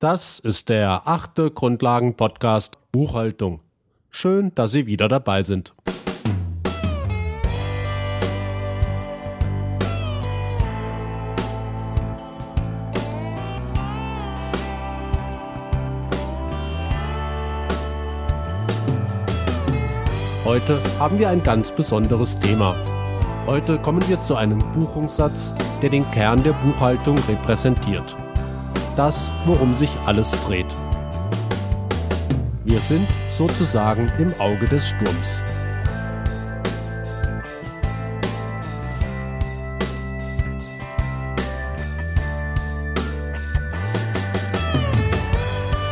Das ist der achte Grundlagen-Podcast Buchhaltung. Schön, dass Sie wieder dabei sind. Heute haben wir ein ganz besonderes Thema. Heute kommen wir zu einem Buchungssatz, der den Kern der Buchhaltung repräsentiert. Das, worum sich alles dreht. Wir sind sozusagen im Auge des Sturms.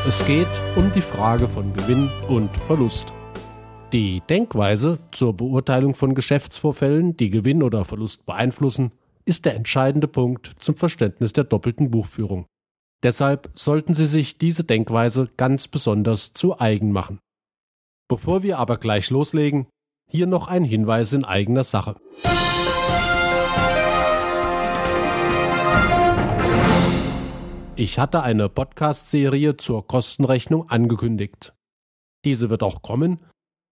Es geht um die Frage von Gewinn und Verlust. Die Denkweise zur Beurteilung von Geschäftsvorfällen, die Gewinn oder Verlust beeinflussen, ist der entscheidende Punkt zum Verständnis der doppelten Buchführung. Deshalb sollten Sie sich diese Denkweise ganz besonders zu eigen machen. Bevor wir aber gleich loslegen, hier noch ein Hinweis in eigener Sache. Ich hatte eine Podcast-Serie zur Kostenrechnung angekündigt. Diese wird auch kommen,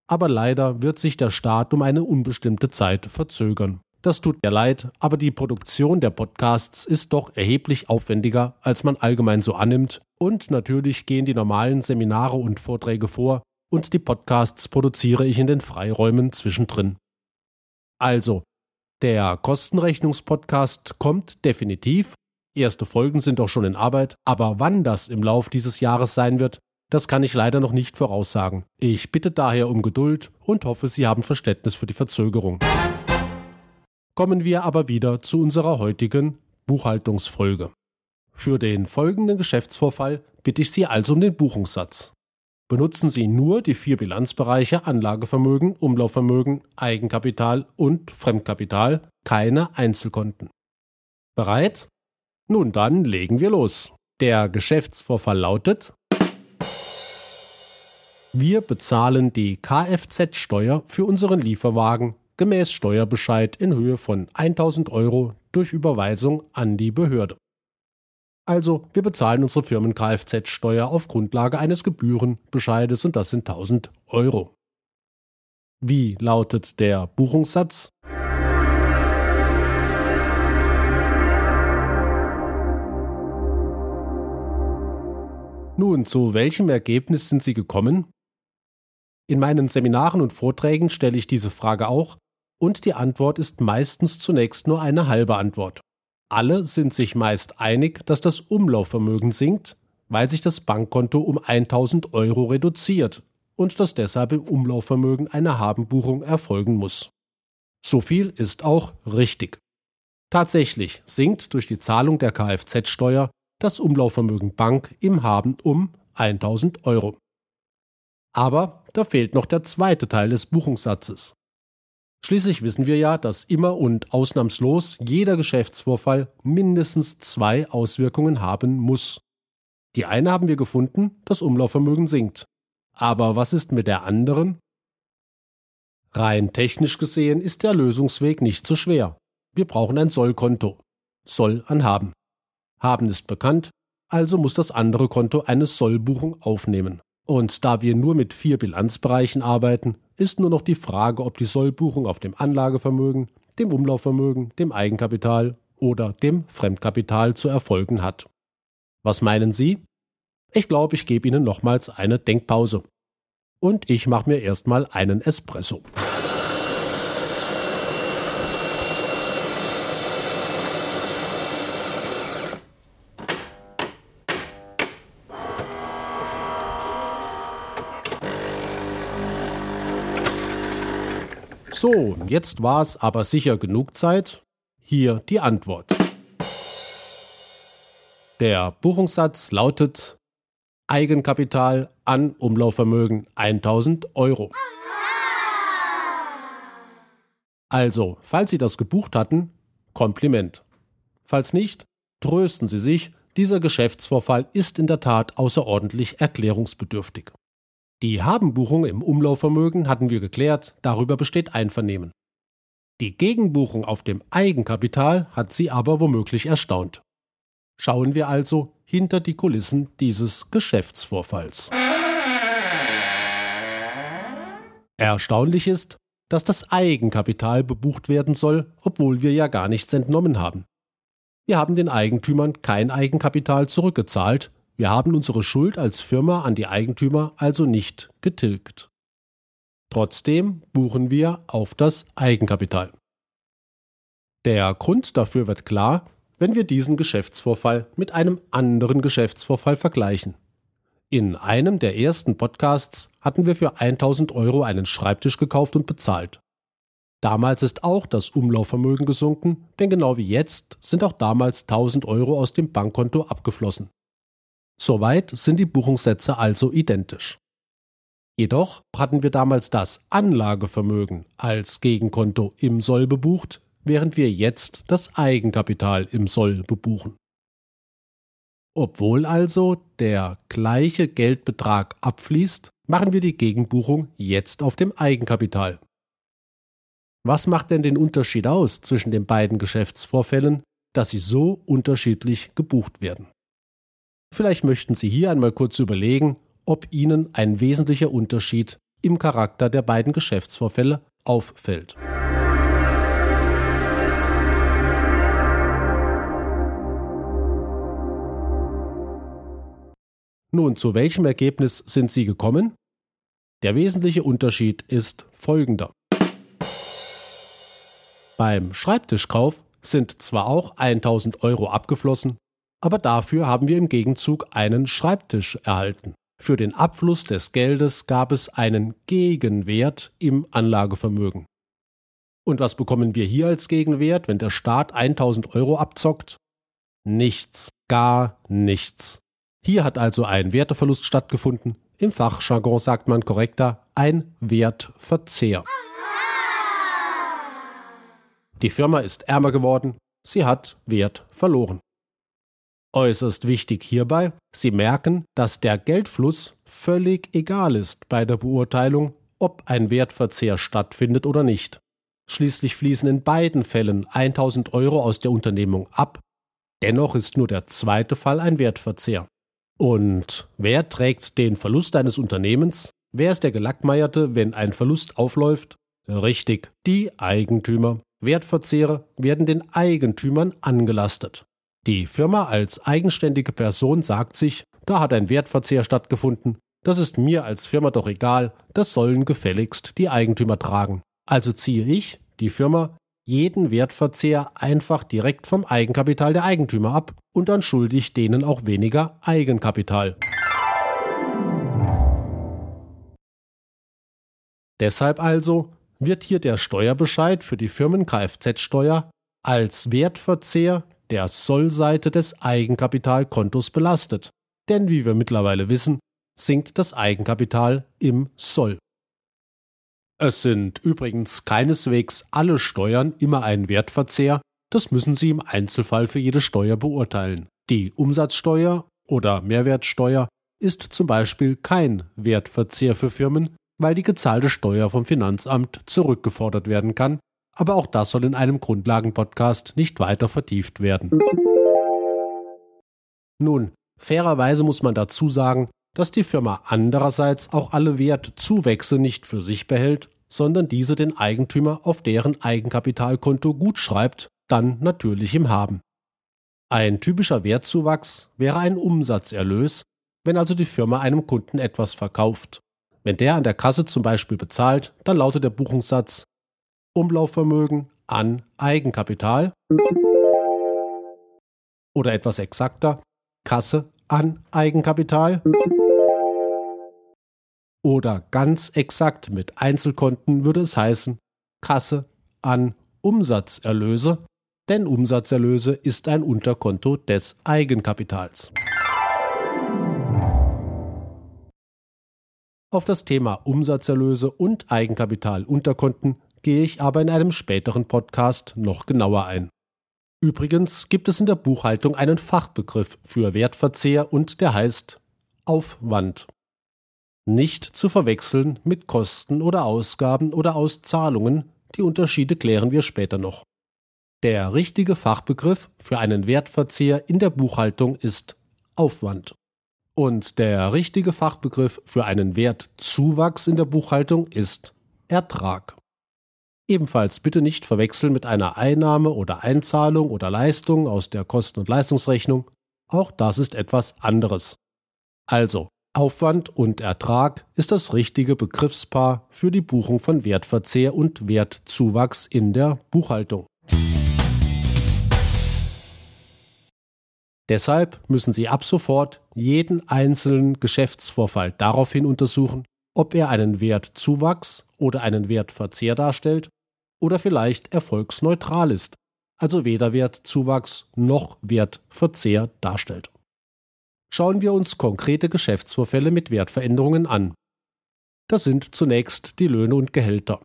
aber leider wird sich der Start um eine unbestimmte Zeit verzögern. Das tut mir leid, aber die Produktion der Podcasts ist doch erheblich aufwendiger, als man allgemein so annimmt, und natürlich gehen die normalen Seminare und Vorträge vor, und die Podcasts produziere ich in den Freiräumen zwischendrin. Also, der Kostenrechnungspodcast kommt definitiv, erste Folgen sind auch schon in Arbeit, aber wann das im Lauf dieses Jahres sein wird, das kann ich leider noch nicht voraussagen. Ich bitte daher um Geduld und hoffe, Sie haben Verständnis für die Verzögerung. Kommen wir aber wieder zu unserer heutigen Buchhaltungsfolge. Für den folgenden Geschäftsvorfall bitte ich Sie also um den Buchungssatz. Benutzen Sie nur die vier Bilanzbereiche Anlagevermögen, Umlaufvermögen, Eigenkapital und Fremdkapital, keine Einzelkonten. Bereit? Nun dann legen wir los. Der Geschäftsvorfall lautet wir bezahlen die Kfz-Steuer für unseren Lieferwagen gemäß Steuerbescheid in Höhe von 1000 Euro durch Überweisung an die Behörde. Also, wir bezahlen unsere Firmen-Kfz-Steuer auf Grundlage eines Gebührenbescheides und das sind 1000 Euro. Wie lautet der Buchungssatz? Nun, zu welchem Ergebnis sind Sie gekommen? In meinen Seminaren und Vorträgen stelle ich diese Frage auch, und die Antwort ist meistens zunächst nur eine halbe Antwort. Alle sind sich meist einig, dass das Umlaufvermögen sinkt, weil sich das Bankkonto um 1000 Euro reduziert und dass deshalb im Umlaufvermögen eine Habenbuchung erfolgen muss. So viel ist auch richtig. Tatsächlich sinkt durch die Zahlung der Kfz-Steuer das Umlaufvermögen Bank im Haben um 1000 Euro. Aber da fehlt noch der zweite Teil des Buchungssatzes. Schließlich wissen wir ja, dass immer und ausnahmslos jeder Geschäftsvorfall mindestens zwei Auswirkungen haben muss. Die eine haben wir gefunden, das Umlaufvermögen sinkt. Aber was ist mit der anderen? Rein technisch gesehen ist der Lösungsweg nicht so schwer. Wir brauchen ein Sollkonto. Soll an Haben. Haben ist bekannt, also muss das andere Konto eine Sollbuchung aufnehmen. Und da wir nur mit vier Bilanzbereichen arbeiten, ist nur noch die Frage, ob die Sollbuchung auf dem Anlagevermögen, dem Umlaufvermögen, dem Eigenkapital oder dem Fremdkapital zu erfolgen hat. Was meinen Sie? Ich glaube, ich gebe Ihnen nochmals eine Denkpause. Und ich mache mir erstmal einen Espresso. So, jetzt war es aber sicher genug Zeit. Hier die Antwort. Der Buchungssatz lautet Eigenkapital an Umlaufvermögen 1000 Euro. Also, falls Sie das gebucht hatten, Kompliment. Falls nicht, trösten Sie sich, dieser Geschäftsvorfall ist in der Tat außerordentlich erklärungsbedürftig. Die Habenbuchung im Umlaufvermögen hatten wir geklärt, darüber besteht Einvernehmen. Die Gegenbuchung auf dem Eigenkapital hat sie aber womöglich erstaunt. Schauen wir also hinter die Kulissen dieses Geschäftsvorfalls. Erstaunlich ist, dass das Eigenkapital bebucht werden soll, obwohl wir ja gar nichts entnommen haben. Wir haben den Eigentümern kein Eigenkapital zurückgezahlt, wir haben unsere Schuld als Firma an die Eigentümer also nicht getilgt. Trotzdem buchen wir auf das Eigenkapital. Der Grund dafür wird klar, wenn wir diesen Geschäftsvorfall mit einem anderen Geschäftsvorfall vergleichen. In einem der ersten Podcasts hatten wir für 1000 Euro einen Schreibtisch gekauft und bezahlt. Damals ist auch das Umlaufvermögen gesunken, denn genau wie jetzt sind auch damals 1000 Euro aus dem Bankkonto abgeflossen. Soweit sind die Buchungssätze also identisch. Jedoch hatten wir damals das Anlagevermögen als Gegenkonto im Soll bebucht, während wir jetzt das Eigenkapital im Soll bebuchen. Obwohl also der gleiche Geldbetrag abfließt, machen wir die Gegenbuchung jetzt auf dem Eigenkapital. Was macht denn den Unterschied aus zwischen den beiden Geschäftsvorfällen, dass sie so unterschiedlich gebucht werden? Vielleicht möchten Sie hier einmal kurz überlegen, ob Ihnen ein wesentlicher Unterschied im Charakter der beiden Geschäftsvorfälle auffällt. Nun, zu welchem Ergebnis sind Sie gekommen? Der wesentliche Unterschied ist folgender. Beim Schreibtischkauf sind zwar auch 1000 Euro abgeflossen, aber dafür haben wir im Gegenzug einen Schreibtisch erhalten. Für den Abfluss des Geldes gab es einen Gegenwert im Anlagevermögen. Und was bekommen wir hier als Gegenwert, wenn der Staat 1000 Euro abzockt? Nichts, gar nichts. Hier hat also ein Werteverlust stattgefunden. Im Fachjargon sagt man korrekter ein Wertverzehr. Die Firma ist ärmer geworden, sie hat Wert verloren. Äußerst wichtig hierbei, Sie merken, dass der Geldfluss völlig egal ist bei der Beurteilung, ob ein Wertverzehr stattfindet oder nicht. Schließlich fließen in beiden Fällen 1000 Euro aus der Unternehmung ab, dennoch ist nur der zweite Fall ein Wertverzehr. Und wer trägt den Verlust eines Unternehmens? Wer ist der Gelackmeierte, wenn ein Verlust aufläuft? Richtig, die Eigentümer. Wertverzehre werden den Eigentümern angelastet. Die Firma als eigenständige Person sagt sich, da hat ein Wertverzehr stattgefunden, das ist mir als Firma doch egal, das sollen gefälligst die Eigentümer tragen. Also ziehe ich, die Firma, jeden Wertverzehr einfach direkt vom Eigenkapital der Eigentümer ab und dann schulde ich denen auch weniger Eigenkapital. Deshalb also wird hier der Steuerbescheid für die Firmen Kfz-Steuer als Wertverzehr der Sollseite des Eigenkapitalkontos belastet. Denn wie wir mittlerweile wissen, sinkt das Eigenkapital im Soll. Es sind übrigens keineswegs alle Steuern immer ein Wertverzehr, das müssen Sie im Einzelfall für jede Steuer beurteilen. Die Umsatzsteuer oder Mehrwertsteuer ist zum Beispiel kein Wertverzehr für Firmen, weil die gezahlte Steuer vom Finanzamt zurückgefordert werden kann, aber auch das soll in einem Grundlagenpodcast nicht weiter vertieft werden. Nun, fairerweise muss man dazu sagen, dass die Firma andererseits auch alle Wertzuwächse nicht für sich behält, sondern diese den Eigentümer auf deren Eigenkapitalkonto gutschreibt, dann natürlich im Haben. Ein typischer Wertzuwachs wäre ein Umsatzerlös, wenn also die Firma einem Kunden etwas verkauft. Wenn der an der Kasse zum Beispiel bezahlt, dann lautet der Buchungssatz Umlaufvermögen an Eigenkapital oder etwas exakter Kasse an Eigenkapital oder ganz exakt mit Einzelkonten würde es heißen Kasse an Umsatzerlöse, denn Umsatzerlöse ist ein Unterkonto des Eigenkapitals. Auf das Thema Umsatzerlöse und Eigenkapitalunterkonten gehe ich aber in einem späteren Podcast noch genauer ein. Übrigens gibt es in der Buchhaltung einen Fachbegriff für Wertverzehr und der heißt Aufwand. Nicht zu verwechseln mit Kosten oder Ausgaben oder Auszahlungen, die Unterschiede klären wir später noch. Der richtige Fachbegriff für einen Wertverzehr in der Buchhaltung ist Aufwand. Und der richtige Fachbegriff für einen Wertzuwachs in der Buchhaltung ist Ertrag. Ebenfalls bitte nicht verwechseln mit einer Einnahme oder Einzahlung oder Leistung aus der Kosten- und Leistungsrechnung. Auch das ist etwas anderes. Also, Aufwand und Ertrag ist das richtige Begriffspaar für die Buchung von Wertverzehr und Wertzuwachs in der Buchhaltung. Deshalb müssen Sie ab sofort jeden einzelnen Geschäftsvorfall daraufhin untersuchen, ob er einen Wertzuwachs oder einen Wertverzehr darstellt oder vielleicht erfolgsneutral ist, also weder Wertzuwachs noch Wertverzehr darstellt. Schauen wir uns konkrete Geschäftsvorfälle mit Wertveränderungen an. Das sind zunächst die Löhne und Gehälter.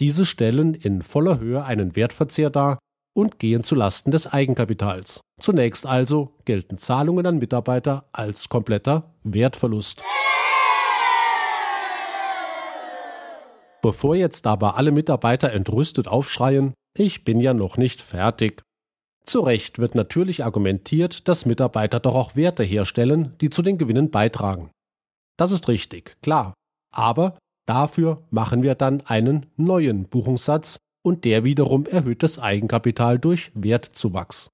Diese stellen in voller Höhe einen Wertverzehr dar und gehen zu Lasten des Eigenkapitals. Zunächst also gelten Zahlungen an Mitarbeiter als kompletter Wertverlust. Bevor jetzt aber alle Mitarbeiter entrüstet aufschreien, ich bin ja noch nicht fertig. Zu Recht wird natürlich argumentiert, dass Mitarbeiter doch auch Werte herstellen, die zu den Gewinnen beitragen. Das ist richtig, klar. Aber dafür machen wir dann einen neuen Buchungssatz und der wiederum erhöht das Eigenkapital durch Wertzuwachs.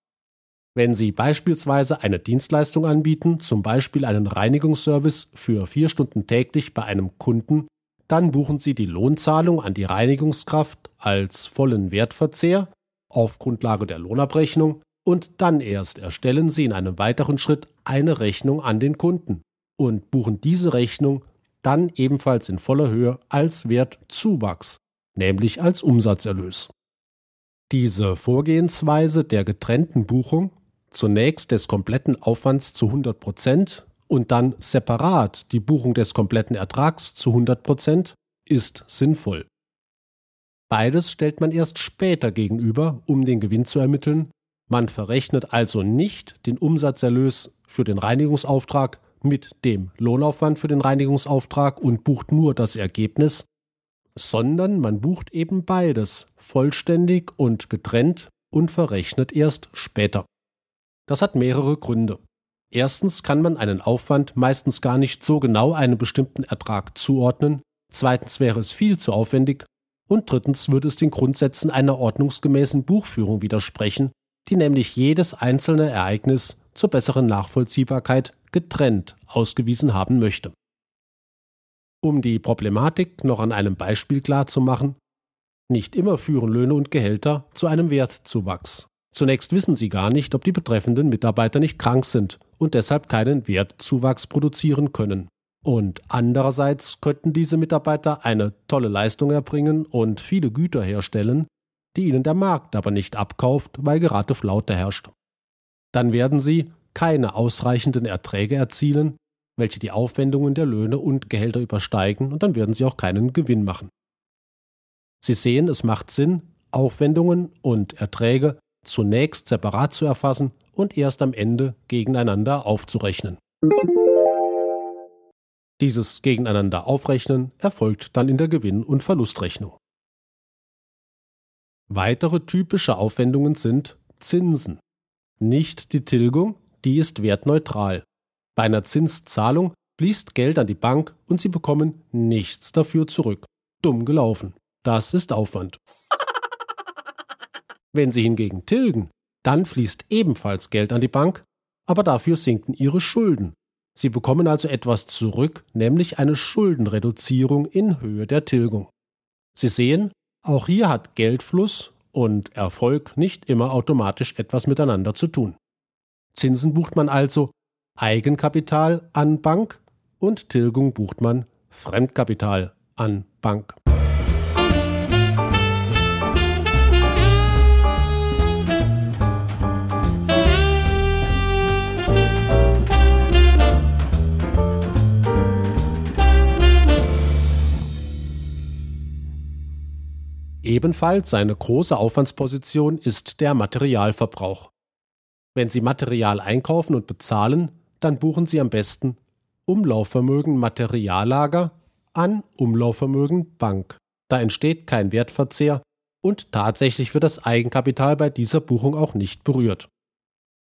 Wenn Sie beispielsweise eine Dienstleistung anbieten, zum Beispiel einen Reinigungsservice für vier Stunden täglich bei einem Kunden, dann buchen Sie die Lohnzahlung an die Reinigungskraft als vollen Wertverzehr auf Grundlage der Lohnabrechnung und dann erst erstellen Sie in einem weiteren Schritt eine Rechnung an den Kunden und buchen diese Rechnung dann ebenfalls in voller Höhe als Wertzuwachs, nämlich als Umsatzerlös. Diese Vorgehensweise der getrennten Buchung, zunächst des kompletten Aufwands zu 100 Prozent und dann separat die Buchung des kompletten Ertrags zu 100 Prozent ist sinnvoll. Beides stellt man erst später gegenüber, um den Gewinn zu ermitteln. Man verrechnet also nicht den Umsatzerlös für den Reinigungsauftrag mit dem Lohnaufwand für den Reinigungsauftrag und bucht nur das Ergebnis, sondern man bucht eben beides vollständig und getrennt und verrechnet erst später. Das hat mehrere Gründe. Erstens kann man einen Aufwand meistens gar nicht so genau einem bestimmten Ertrag zuordnen, zweitens wäre es viel zu aufwendig und drittens würde es den Grundsätzen einer ordnungsgemäßen Buchführung widersprechen, die nämlich jedes einzelne Ereignis zur besseren Nachvollziehbarkeit getrennt ausgewiesen haben möchte. Um die Problematik noch an einem Beispiel klar zu machen, nicht immer führen Löhne und Gehälter zu einem Wertzuwachs. Zunächst wissen sie gar nicht, ob die betreffenden Mitarbeiter nicht krank sind und deshalb keinen Wertzuwachs produzieren können. Und andererseits könnten diese Mitarbeiter eine tolle Leistung erbringen und viele Güter herstellen, die ihnen der Markt aber nicht abkauft, weil gerade Flaute herrscht. Dann werden sie keine ausreichenden Erträge erzielen, welche die Aufwendungen der Löhne und Gehälter übersteigen, und dann werden sie auch keinen Gewinn machen. Sie sehen, es macht Sinn, Aufwendungen und Erträge zunächst separat zu erfassen und erst am Ende gegeneinander aufzurechnen. Dieses Gegeneinander aufrechnen erfolgt dann in der Gewinn- und Verlustrechnung. Weitere typische Aufwendungen sind Zinsen. Nicht die Tilgung, die ist wertneutral. Bei einer Zinszahlung fließt Geld an die Bank und Sie bekommen nichts dafür zurück. Dumm gelaufen. Das ist Aufwand. Wenn Sie hingegen tilgen, dann fließt ebenfalls Geld an die Bank, aber dafür sinken Ihre Schulden. Sie bekommen also etwas zurück, nämlich eine Schuldenreduzierung in Höhe der Tilgung. Sie sehen, auch hier hat Geldfluss und Erfolg nicht immer automatisch etwas miteinander zu tun. Zinsen bucht man also Eigenkapital an Bank und Tilgung bucht man Fremdkapital an Bank. Ebenfalls eine große Aufwandsposition ist der Materialverbrauch. Wenn Sie Material einkaufen und bezahlen, dann buchen Sie am besten Umlaufvermögen Materiallager an Umlaufvermögen Bank. Da entsteht kein Wertverzehr, und tatsächlich wird das Eigenkapital bei dieser Buchung auch nicht berührt.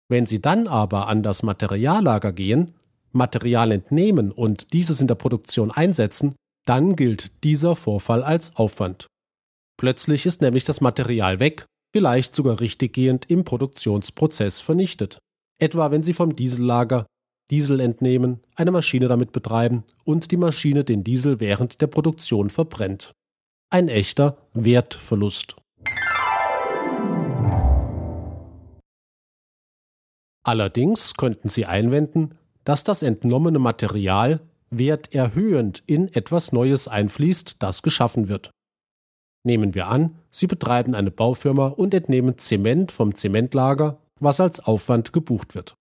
Wenn Sie dann aber an das Materiallager gehen, Material entnehmen und dieses in der Produktion einsetzen, dann gilt dieser Vorfall als Aufwand. Plötzlich ist nämlich das Material weg, vielleicht sogar richtiggehend im Produktionsprozess vernichtet. Etwa wenn Sie vom Diesellager Diesel entnehmen, eine Maschine damit betreiben und die Maschine den Diesel während der Produktion verbrennt. Ein echter Wertverlust. Allerdings könnten Sie einwenden, dass das entnommene Material werterhöhend in etwas Neues einfließt, das geschaffen wird. Nehmen wir an, Sie betreiben eine Baufirma und entnehmen Zement vom Zementlager, was als Aufwand gebucht wird.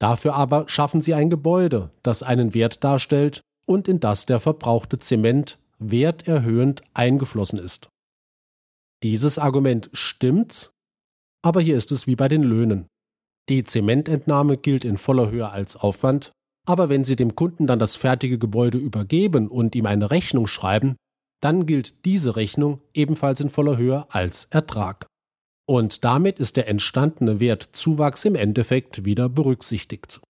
Dafür aber schaffen Sie ein Gebäude, das einen Wert darstellt und in das der verbrauchte Zement werterhöhend eingeflossen ist. Dieses Argument stimmt, aber hier ist es wie bei den Löhnen. Die Zemententnahme gilt in voller Höhe als Aufwand, aber wenn Sie dem Kunden dann das fertige Gebäude übergeben und ihm eine Rechnung schreiben, dann gilt diese Rechnung ebenfalls in voller Höhe als Ertrag. Und damit ist der entstandene Wertzuwachs im Endeffekt wieder berücksichtigt.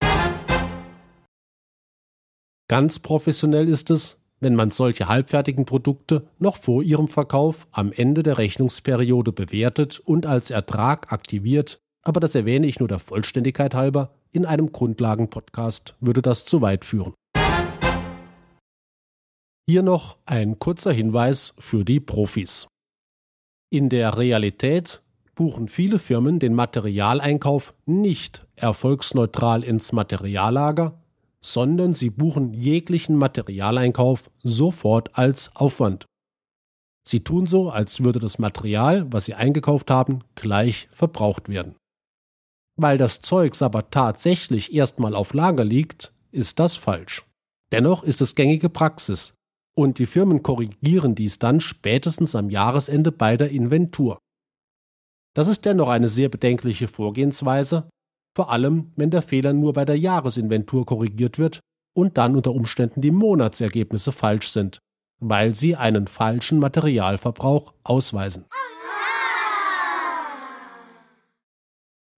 Ganz professionell ist es, wenn man solche halbfertigen Produkte noch vor ihrem Verkauf am Ende der Rechnungsperiode bewertet und als Ertrag aktiviert, aber das erwähne ich nur der Vollständigkeit halber, in einem Grundlagenpodcast würde das zu weit führen. Hier noch ein kurzer Hinweis für die Profis. In der Realität buchen viele Firmen den Materialeinkauf nicht erfolgsneutral ins Materiallager, sondern sie buchen jeglichen Materialeinkauf sofort als Aufwand. Sie tun so, als würde das Material, was sie eingekauft haben, gleich verbraucht werden. Weil das Zeugs aber tatsächlich erstmal auf Lager liegt, ist das falsch. Dennoch ist es gängige Praxis, und die Firmen korrigieren dies dann spätestens am Jahresende bei der Inventur. Das ist dennoch eine sehr bedenkliche Vorgehensweise, vor allem wenn der Fehler nur bei der Jahresinventur korrigiert wird und dann unter Umständen die Monatsergebnisse falsch sind, weil sie einen falschen Materialverbrauch ausweisen.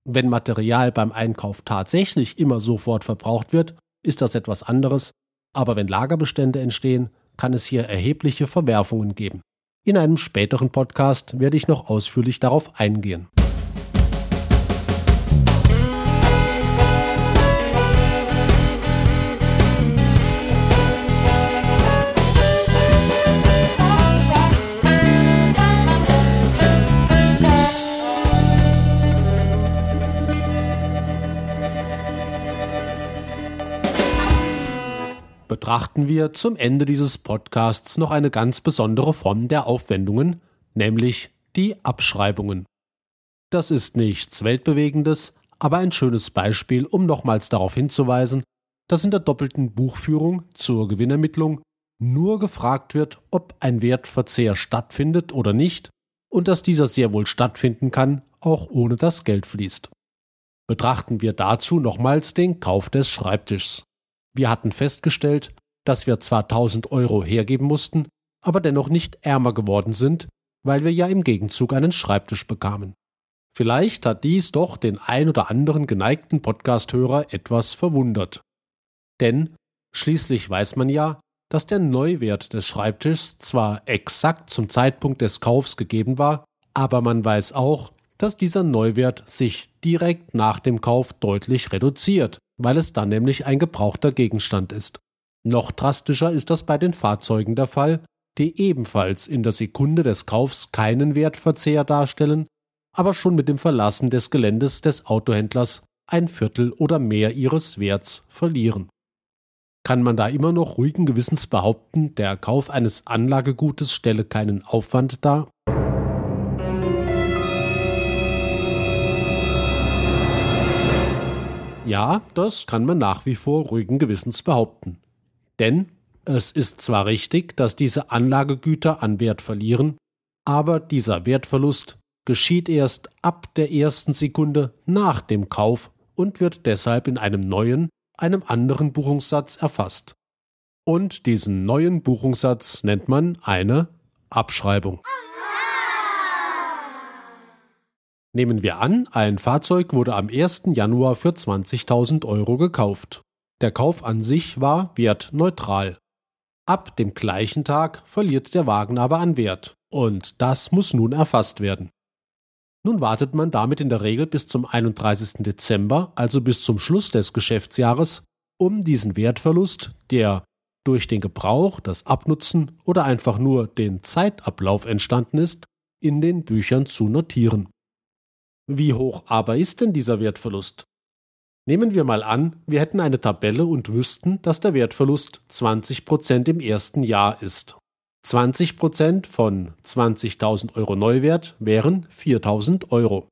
Wenn Material beim Einkauf tatsächlich immer sofort verbraucht wird, ist das etwas anderes, aber wenn Lagerbestände entstehen, kann es hier erhebliche Verwerfungen geben. In einem späteren Podcast werde ich noch ausführlich darauf eingehen. Betrachten wir zum Ende dieses Podcasts noch eine ganz besondere Form der Aufwendungen, nämlich die Abschreibungen. Das ist nichts Weltbewegendes, aber ein schönes Beispiel, um nochmals darauf hinzuweisen, dass in der doppelten Buchführung zur Gewinnermittlung nur gefragt wird, ob ein Wertverzehr stattfindet oder nicht und dass dieser sehr wohl stattfinden kann, auch ohne dass Geld fließt. Betrachten wir dazu nochmals den Kauf des Schreibtischs. Wir hatten festgestellt, dass wir zwar 1000 Euro hergeben mussten, aber dennoch nicht ärmer geworden sind, weil wir ja im Gegenzug einen Schreibtisch bekamen. Vielleicht hat dies doch den ein oder anderen geneigten Podcasthörer etwas verwundert. Denn schließlich weiß man ja, dass der Neuwert des Schreibtischs zwar exakt zum Zeitpunkt des Kaufs gegeben war, aber man weiß auch, dass dieser Neuwert sich direkt nach dem Kauf deutlich reduziert, weil es dann nämlich ein gebrauchter Gegenstand ist. Noch drastischer ist das bei den Fahrzeugen der Fall, die ebenfalls in der Sekunde des Kaufs keinen Wertverzehr darstellen, aber schon mit dem Verlassen des Geländes des Autohändlers ein Viertel oder mehr ihres Werts verlieren. Kann man da immer noch ruhigen Gewissens behaupten, der Kauf eines Anlagegutes stelle keinen Aufwand dar? Ja, das kann man nach wie vor ruhigen Gewissens behaupten. Denn es ist zwar richtig, dass diese Anlagegüter an Wert verlieren, aber dieser Wertverlust geschieht erst ab der ersten Sekunde nach dem Kauf und wird deshalb in einem neuen, einem anderen Buchungssatz erfasst. Und diesen neuen Buchungssatz nennt man eine Abschreibung. Nehmen wir an, ein Fahrzeug wurde am 1. Januar für 20.000 Euro gekauft. Der Kauf an sich war wertneutral. Ab dem gleichen Tag verliert der Wagen aber an Wert, und das muss nun erfasst werden. Nun wartet man damit in der Regel bis zum 31. Dezember, also bis zum Schluss des Geschäftsjahres, um diesen Wertverlust, der durch den Gebrauch, das Abnutzen oder einfach nur den Zeitablauf entstanden ist, in den Büchern zu notieren. Wie hoch aber ist denn dieser Wertverlust? Nehmen wir mal an, wir hätten eine Tabelle und wüssten, dass der Wertverlust 20% im ersten Jahr ist. 20% von 20.000 Euro Neuwert wären 4.000 Euro.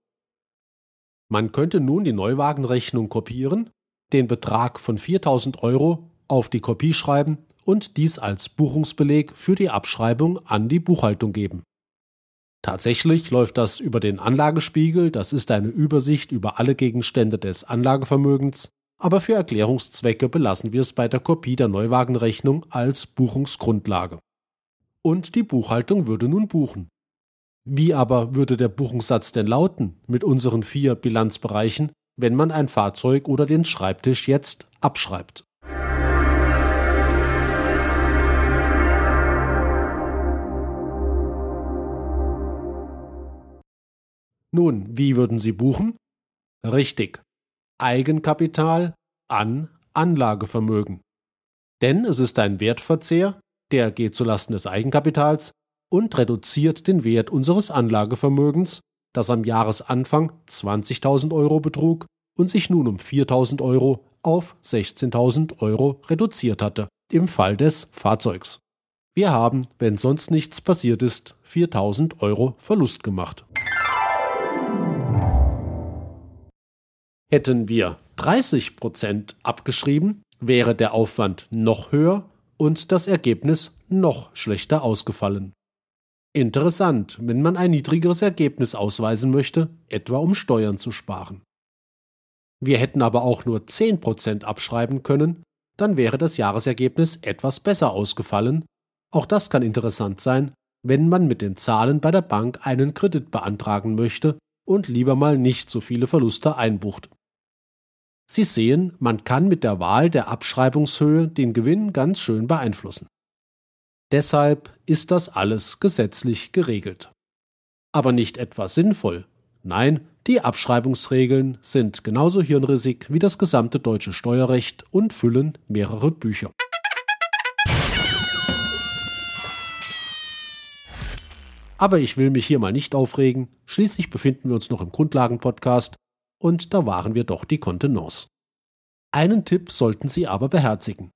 Man könnte nun die Neuwagenrechnung kopieren, den Betrag von 4.000 Euro auf die Kopie schreiben und dies als Buchungsbeleg für die Abschreibung an die Buchhaltung geben. Tatsächlich läuft das über den Anlagespiegel, das ist eine Übersicht über alle Gegenstände des Anlagevermögens, aber für Erklärungszwecke belassen wir es bei der Kopie der Neuwagenrechnung als Buchungsgrundlage. Und die Buchhaltung würde nun buchen. Wie aber würde der Buchungssatz denn lauten mit unseren vier Bilanzbereichen, wenn man ein Fahrzeug oder den Schreibtisch jetzt abschreibt? Nun, wie würden Sie buchen? Richtig. Eigenkapital an Anlagevermögen. Denn es ist ein Wertverzehr, der geht zulasten des Eigenkapitals und reduziert den Wert unseres Anlagevermögens, das am Jahresanfang 20.000 Euro betrug und sich nun um 4.000 Euro auf 16.000 Euro reduziert hatte, im Fall des Fahrzeugs. Wir haben, wenn sonst nichts passiert ist, 4.000 Euro Verlust gemacht. Hätten wir 30 Prozent abgeschrieben, wäre der Aufwand noch höher und das Ergebnis noch schlechter ausgefallen. Interessant, wenn man ein niedrigeres Ergebnis ausweisen möchte, etwa um Steuern zu sparen. Wir hätten aber auch nur 10 Prozent abschreiben können, dann wäre das Jahresergebnis etwas besser ausgefallen. Auch das kann interessant sein, wenn man mit den Zahlen bei der Bank einen Kredit beantragen möchte und lieber mal nicht so viele Verluste einbucht. Sie sehen, man kann mit der Wahl der Abschreibungshöhe den Gewinn ganz schön beeinflussen. Deshalb ist das alles gesetzlich geregelt. Aber nicht etwa sinnvoll. Nein, die Abschreibungsregeln sind genauso hirnrissig wie das gesamte deutsche Steuerrecht und füllen mehrere Bücher. Aber ich will mich hier mal nicht aufregen, schließlich befinden wir uns noch im Grundlagenpodcast und da waren wir doch die Kontenance. Einen Tipp sollten Sie aber beherzigen.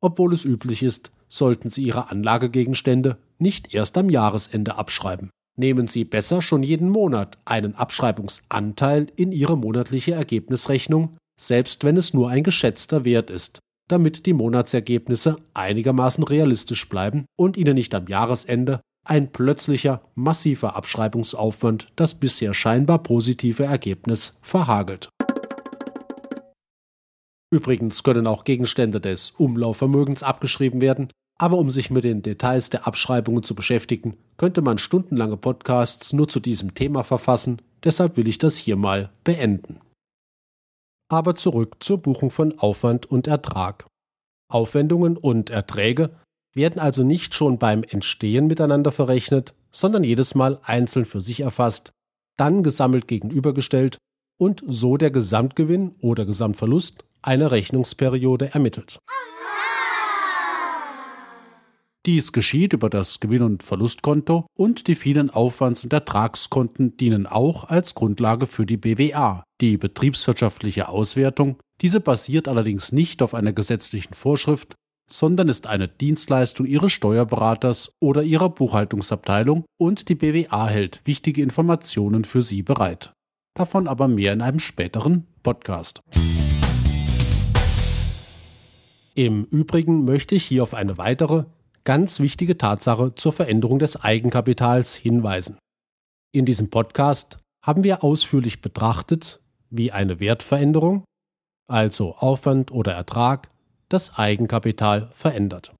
Obwohl es üblich ist, sollten Sie Ihre Anlagegegenstände nicht erst am Jahresende abschreiben. Nehmen Sie besser schon jeden Monat einen Abschreibungsanteil in Ihre monatliche Ergebnisrechnung, selbst wenn es nur ein geschätzter Wert ist, damit die Monatsergebnisse einigermaßen realistisch bleiben und Ihnen nicht am Jahresende ein plötzlicher, massiver Abschreibungsaufwand das bisher scheinbar positive Ergebnis verhagelt. Übrigens können auch Gegenstände des Umlaufvermögens abgeschrieben werden, aber um sich mit den Details der Abschreibungen zu beschäftigen, könnte man stundenlange Podcasts nur zu diesem Thema verfassen, deshalb will ich das hier mal beenden. Aber zurück zur Buchung von Aufwand und Ertrag. Aufwendungen und Erträge werden also nicht schon beim Entstehen miteinander verrechnet, sondern jedes Mal einzeln für sich erfasst, dann gesammelt gegenübergestellt und so der Gesamtgewinn oder Gesamtverlust einer Rechnungsperiode ermittelt. Dies geschieht über das Gewinn- und Verlustkonto und die vielen Aufwands- und Ertragskonten dienen auch als Grundlage für die BWA, die betriebswirtschaftliche Auswertung. Diese basiert allerdings nicht auf einer gesetzlichen Vorschrift, sondern ist eine Dienstleistung Ihres Steuerberaters oder Ihrer Buchhaltungsabteilung und die BWA hält wichtige Informationen für Sie bereit. Davon aber mehr in einem späteren Podcast. Im Übrigen möchte ich hier auf eine weitere, ganz wichtige Tatsache zur Veränderung des Eigenkapitals hinweisen. In diesem Podcast haben wir ausführlich betrachtet, wie eine Wertveränderung, also Aufwand oder Ertrag, das Eigenkapital verändert.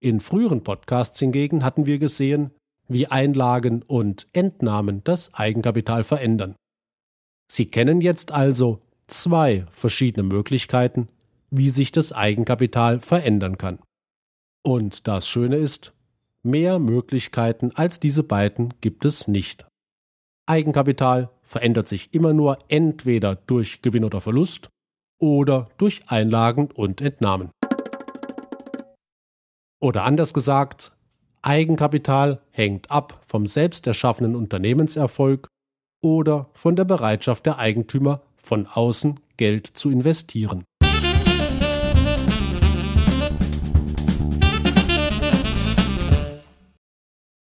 In früheren Podcasts hingegen hatten wir gesehen, wie Einlagen und Entnahmen das Eigenkapital verändern. Sie kennen jetzt also zwei verschiedene Möglichkeiten, wie sich das Eigenkapital verändern kann. Und das Schöne ist, mehr Möglichkeiten als diese beiden gibt es nicht. Eigenkapital verändert sich immer nur entweder durch Gewinn oder Verlust oder durch Einlagen und Entnahmen. Oder anders gesagt, Eigenkapital hängt ab vom selbst erschaffenen Unternehmenserfolg oder von der Bereitschaft der Eigentümer, von außen Geld zu investieren.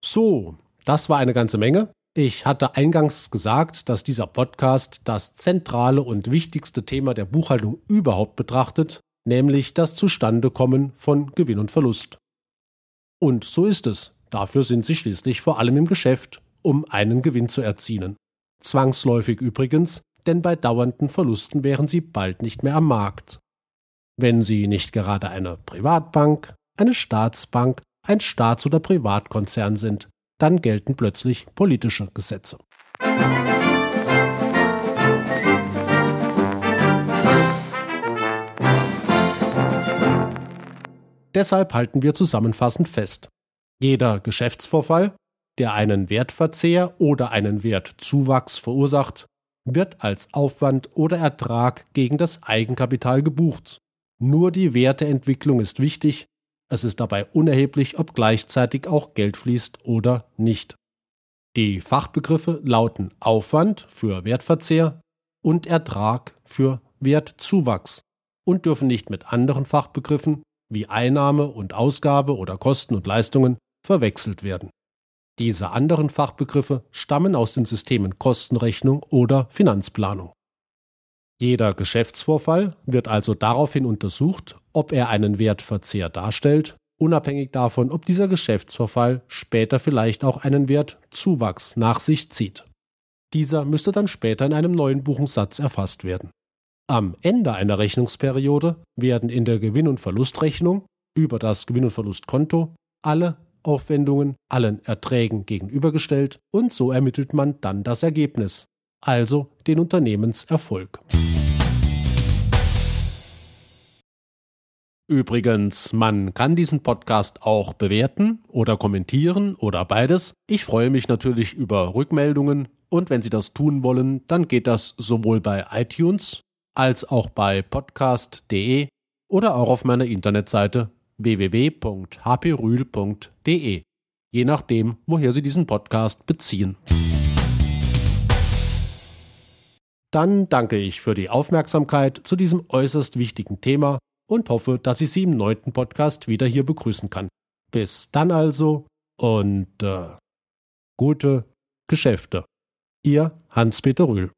So, das war eine ganze Menge. Ich hatte eingangs gesagt, dass dieser Podcast das zentrale und wichtigste Thema der Buchhaltung überhaupt betrachtet, nämlich das Zustandekommen von Gewinn und Verlust. Und so ist es. Dafür sind Sie schließlich vor allem im Geschäft, um einen Gewinn zu erzielen. Zwangsläufig übrigens, denn bei dauernden Verlusten wären Sie bald nicht mehr am Markt. Wenn Sie nicht gerade eine Privatbank, eine Staatsbank, ein Staats- oder Privatkonzern sind, dann gelten plötzlich politische Gesetze. Deshalb halten wir zusammenfassend fest. Jeder Geschäftsvorfall, der einen Wertverzehr oder einen Wertzuwachs verursacht, wird als Aufwand oder Ertrag gegen das Eigenkapital gebucht. Nur die Werteentwicklung ist wichtig, es ist dabei unerheblich, ob gleichzeitig auch Geld fließt oder nicht. Die Fachbegriffe lauten Aufwand für Wertverzehr und Ertrag für Wertzuwachs und dürfen nicht mit anderen Fachbegriffen wie Einnahme und Ausgabe oder Kosten und Leistungen verwechselt werden. Diese anderen Fachbegriffe stammen aus den Systemen Kostenrechnung oder Finanzplanung. Jeder Geschäftsvorfall wird also daraufhin untersucht, ob er einen Wertverzehr darstellt, unabhängig davon, ob dieser Geschäftsvorfall später vielleicht auch einen Wertzuwachs nach sich zieht. Dieser müsste dann später in einem neuen Buchungssatz erfasst werden. Am Ende einer Rechnungsperiode werden in der Gewinn- und Verlustrechnung über das Gewinn- und Verlustkonto alle Aufwendungen allen Erträgen gegenübergestellt und so ermittelt man dann das Ergebnis, also den Unternehmenserfolg. Übrigens, man kann diesen Podcast auch bewerten oder kommentieren oder beides. Ich freue mich natürlich über Rückmeldungen und wenn Sie das tun wollen, dann geht das sowohl bei iTunes als auch bei podcast.de oder auch auf meiner Internetseite www.hprühl.de, je nachdem, woher Sie diesen Podcast beziehen. Dann danke ich für die Aufmerksamkeit zu diesem äußerst wichtigen Thema und hoffe, dass ich Sie im neunten Podcast wieder hier begrüßen kann. Bis dann also und äh, gute Geschäfte. Ihr Hans-Peter Rühl.